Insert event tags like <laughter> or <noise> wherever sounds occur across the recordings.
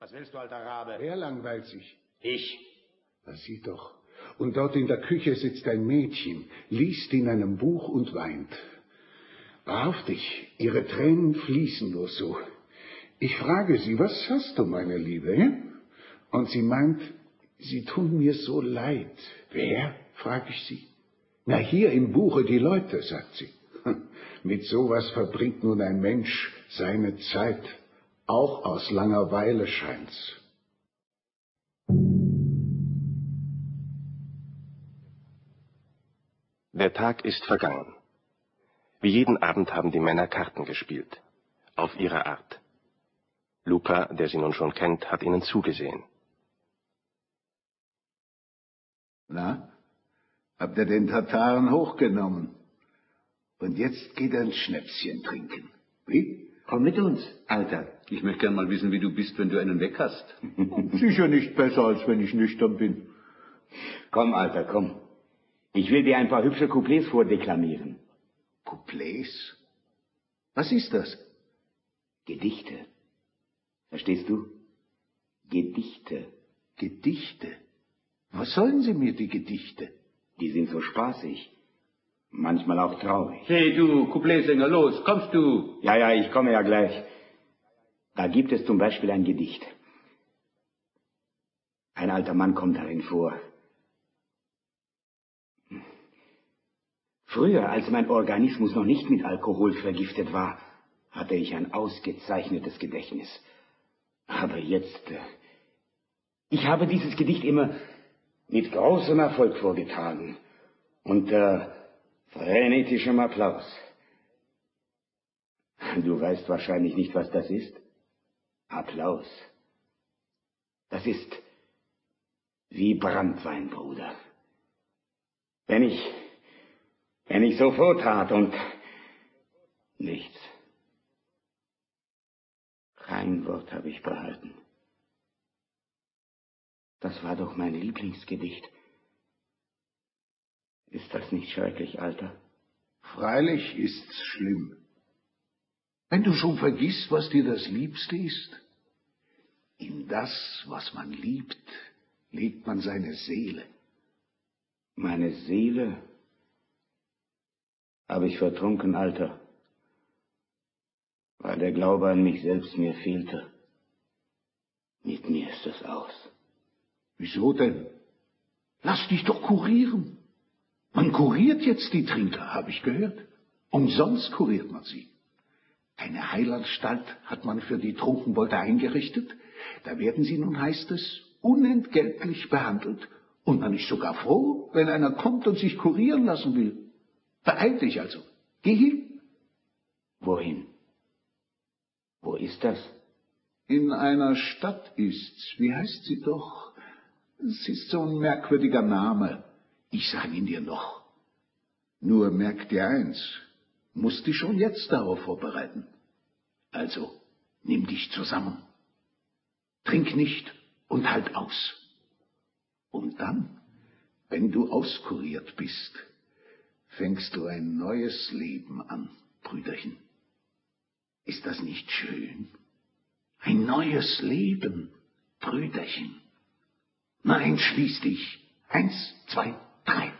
Was willst du, alter Rabe? Wer langweilt sich? Ich. Das sieh doch. Und dort in der Küche sitzt ein Mädchen, liest in einem Buch und weint. Wahrhaftig, ihre Tränen fließen nur so. Ich frage sie, was hast du, meine Liebe? Und sie meint, sie tun mir so leid. Wer? frage ich sie. Na, hier im Buche die Leute, sagt sie. <laughs> Mit sowas verbringt nun ein Mensch seine Zeit. Auch aus Langeweile scheint's. Der Tag ist vergangen. Wie jeden Abend haben die Männer Karten gespielt. Auf ihre Art. Luca, der sie nun schon kennt, hat ihnen zugesehen. Na, habt ihr den Tataren hochgenommen? Und jetzt geht er ein Schnäpschen trinken. Wie? Komm mit uns, Alter. Ich möchte gern mal wissen, wie du bist, wenn du einen weg hast. <laughs> Sicher nicht besser, als wenn ich nüchtern bin. Komm, Alter, komm. Ich will dir ein paar hübsche Couplets vordeklamieren. Couplets? Was ist das? Gedichte. Verstehst du? Gedichte. Gedichte? Was sollen Sie mir, die Gedichte? Die sind so spaßig. Manchmal auch traurig. Hey du, Coupletsänger, los, kommst du? Ja, ja, ich komme ja gleich. Da gibt es zum Beispiel ein Gedicht. Ein alter Mann kommt darin vor. Früher, als mein Organismus noch nicht mit Alkohol vergiftet war, hatte ich ein ausgezeichnetes Gedächtnis. Aber jetzt, äh, ich habe dieses Gedicht immer mit großem Erfolg vorgetragen. Unter frenetischem Applaus. Du weißt wahrscheinlich nicht, was das ist. Applaus. Das ist wie Brandwein, Bruder. Wenn ich, wenn ich so vortat und nichts. Kein Wort habe ich behalten. Das war doch mein Lieblingsgedicht. Ist das nicht schrecklich, Alter? Freilich ist's schlimm. Wenn du schon vergisst, was dir das Liebste ist. In das, was man liebt, legt man seine Seele. Meine Seele habe ich vertrunken, Alter, weil der Glaube an mich selbst mir fehlte. Mit mir ist es aus. Wieso denn? Lass dich doch kurieren. Man kuriert jetzt die Trinker, habe ich gehört. Umsonst kuriert man sie. Eine Heilanstalt hat man für die Trunkenbolde eingerichtet. Da werden sie nun, heißt es, unentgeltlich behandelt. Und man ist sogar froh, wenn einer kommt und sich kurieren lassen will. Beeil dich also. Geh hin. Wohin? Wo ist das? In einer Stadt ist's. Wie heißt sie doch? Es ist so ein merkwürdiger Name. Ich sage ihn dir noch. Nur merk dir eins, musst dich schon jetzt darauf vorbereiten. Also, nimm dich zusammen. Trink nicht und halt aus. Und dann, wenn du auskuriert bist, fängst du ein neues Leben an, Brüderchen. Ist das nicht schön? Ein neues Leben, Brüderchen. Na, entschließ dich. Eins, zwei, drei.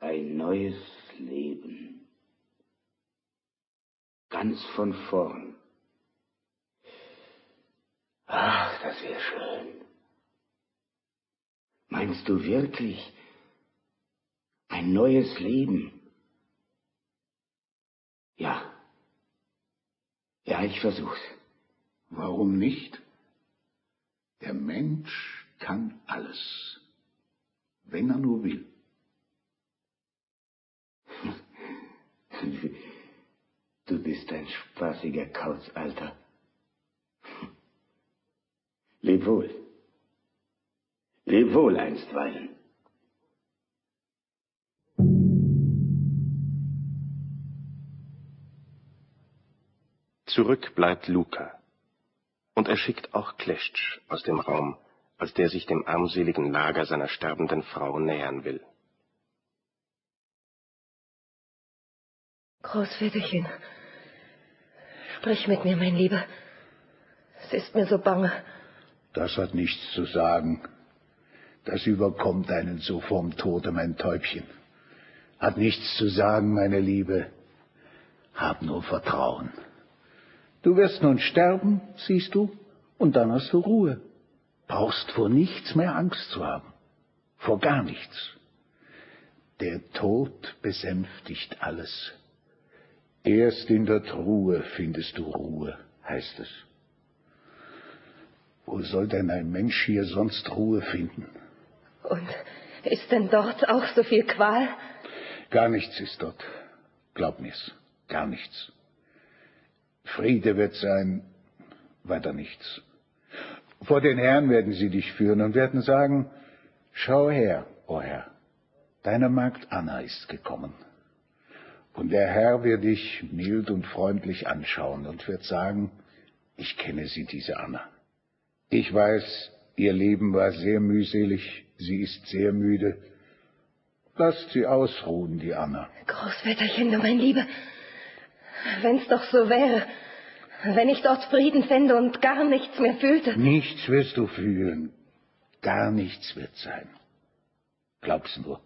Ein neues Leben. Ganz von vorn. Ach, das wäre schön. Meinst du wirklich ein neues Leben? Ja. Ja, ich versuch's. Warum nicht? Der Mensch kann alles, wenn er nur will. Du bist ein spaßiger Kauz, Alter. Leb wohl. Leb wohl einstweilen. Zurück bleibt Luca. Und er schickt auch Kleschtsch aus dem Raum, als der sich dem armseligen Lager seiner sterbenden Frau nähern will. Großväterchen, sprich mit mir, mein Lieber. Es ist mir so bange. Das hat nichts zu sagen. Das überkommt einen so vom Tode, mein Täubchen. Hat nichts zu sagen, meine Liebe. Hab nur Vertrauen. Du wirst nun sterben, siehst du, und dann hast du Ruhe. Brauchst vor nichts mehr Angst zu haben. Vor gar nichts. Der Tod besänftigt alles. Erst in der Truhe findest du Ruhe, heißt es. Wo soll denn ein Mensch hier sonst Ruhe finden? Und ist denn dort auch so viel Qual? Gar nichts ist dort. Glaub mir's, gar nichts. Friede wird sein, weiter nichts. Vor den Herrn werden sie dich führen und werden sagen, schau her, o oh Herr, deine Magd Anna ist gekommen. Und der Herr wird dich mild und freundlich anschauen und wird sagen, ich kenne sie, diese Anna. Ich weiß, ihr Leben war sehr mühselig, sie ist sehr müde. Lasst sie ausruhen, die Anna. Großväterchen, du mein Liebe, wenn's doch so wäre, wenn ich dort Frieden fände und gar nichts mehr fühlte. Nichts wirst du fühlen, gar nichts wird sein. Glaub's nur.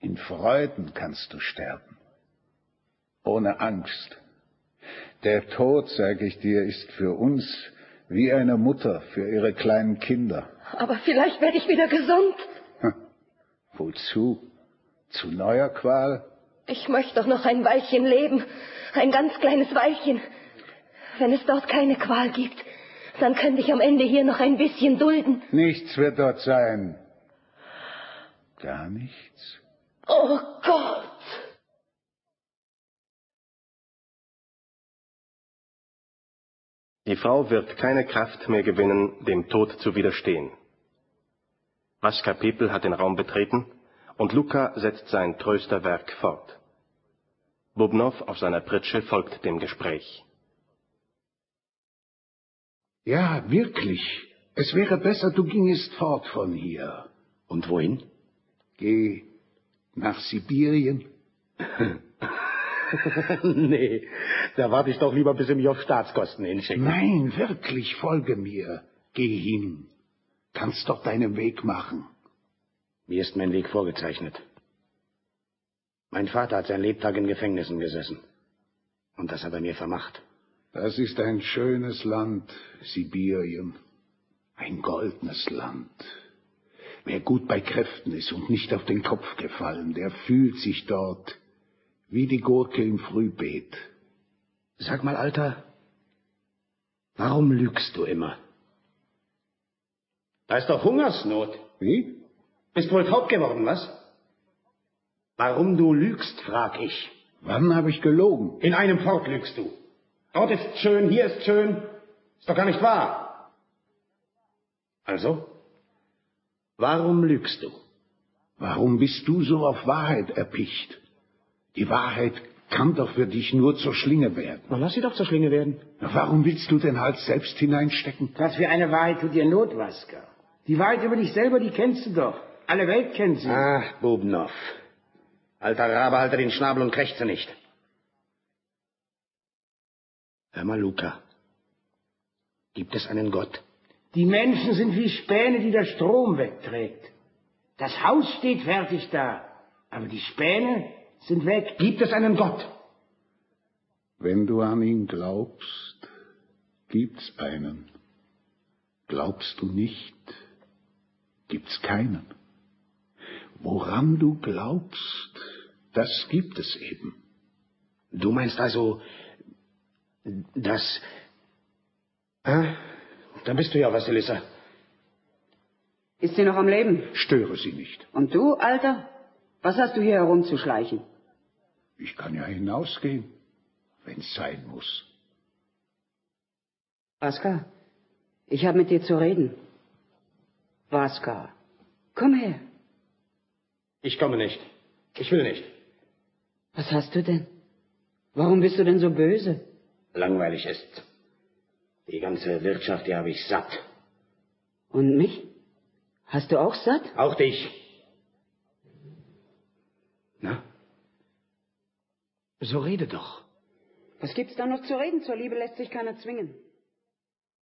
In Freuden kannst du sterben, ohne Angst. Der Tod, sag ich dir, ist für uns wie eine Mutter für ihre kleinen Kinder. Aber vielleicht werde ich wieder gesund. Hm. Wozu? Zu neuer Qual? Ich möchte doch noch ein Weilchen leben. Ein ganz kleines Weilchen. Wenn es dort keine Qual gibt, dann könnte ich am Ende hier noch ein bisschen dulden. Nichts wird dort sein. Gar nichts. Oh Gott! Die Frau wird keine Kraft mehr gewinnen, dem Tod zu widerstehen. Vaska Pepel hat den Raum betreten und Luca setzt sein Trösterwerk fort. Bubnov auf seiner Pritsche folgt dem Gespräch. Ja, wirklich. Es wäre besser, du gingest fort von hier. Und wohin? Geh nach Sibirien. <laughs> nee, da warte ich doch lieber, bis sie mich auf Staatskosten hinschicken. Nein, wirklich, folge mir. Geh hin. Kannst doch deinen Weg machen. Mir ist mein Weg vorgezeichnet. Mein Vater hat sein Lebtag in Gefängnissen gesessen. Und das hat er mir vermacht. Das ist ein schönes Land, Sibirien. Ein goldenes Land. Wer gut bei Kräften ist und nicht auf den Kopf gefallen, der fühlt sich dort wie die Gurke im Frühbeet. Sag mal, Alter, warum lügst du immer? Da ist doch Hungersnot. Wie? Bist wohl taub geworden, was? Warum du lügst, frag ich. Wann habe ich gelogen? In einem Fort lügst du. Dort ist schön, hier ist schön. Ist doch gar nicht wahr. Also? Warum lügst du? Warum bist du so auf Wahrheit erpicht? Die Wahrheit kann doch für dich nur zur Schlinge werden. Na, lass sie doch zur Schlinge werden. Na, warum willst du den Hals selbst hineinstecken? Was für eine Wahrheit tut dir Not, Waska? Die Wahrheit über dich selber, die kennst du doch. Alle Welt kennt sie. Ach, Bubnov. Alter Rabe, halte den Schnabel und krächze nicht. Hör mal, Luca. Gibt es einen Gott? Die Menschen sind wie Späne, die der Strom wegträgt. Das Haus steht fertig da, aber die Späne sind weg. Gibt es einen Gott? Wenn du an ihn glaubst, gibt's einen. Glaubst du nicht, gibt's keinen. Woran du glaubst, das gibt es eben. Du meinst also, dass... Ah, da bist du ja, Vasilissa. Ist sie noch am Leben? Störe sie nicht. Und du, Alter? Was hast du hier herumzuschleichen? Ich kann ja hinausgehen, wenn's sein muss. Vaska, ich habe mit dir zu reden. Vaska, komm her. Ich komme nicht. Ich will nicht. Was hast du denn? Warum bist du denn so böse? Langweilig ist. Die ganze Wirtschaft, die habe ich satt. Und mich? Hast du auch satt? Auch dich. Na? So rede doch. Was gibt's da noch zu reden? Zur Liebe lässt sich keiner zwingen.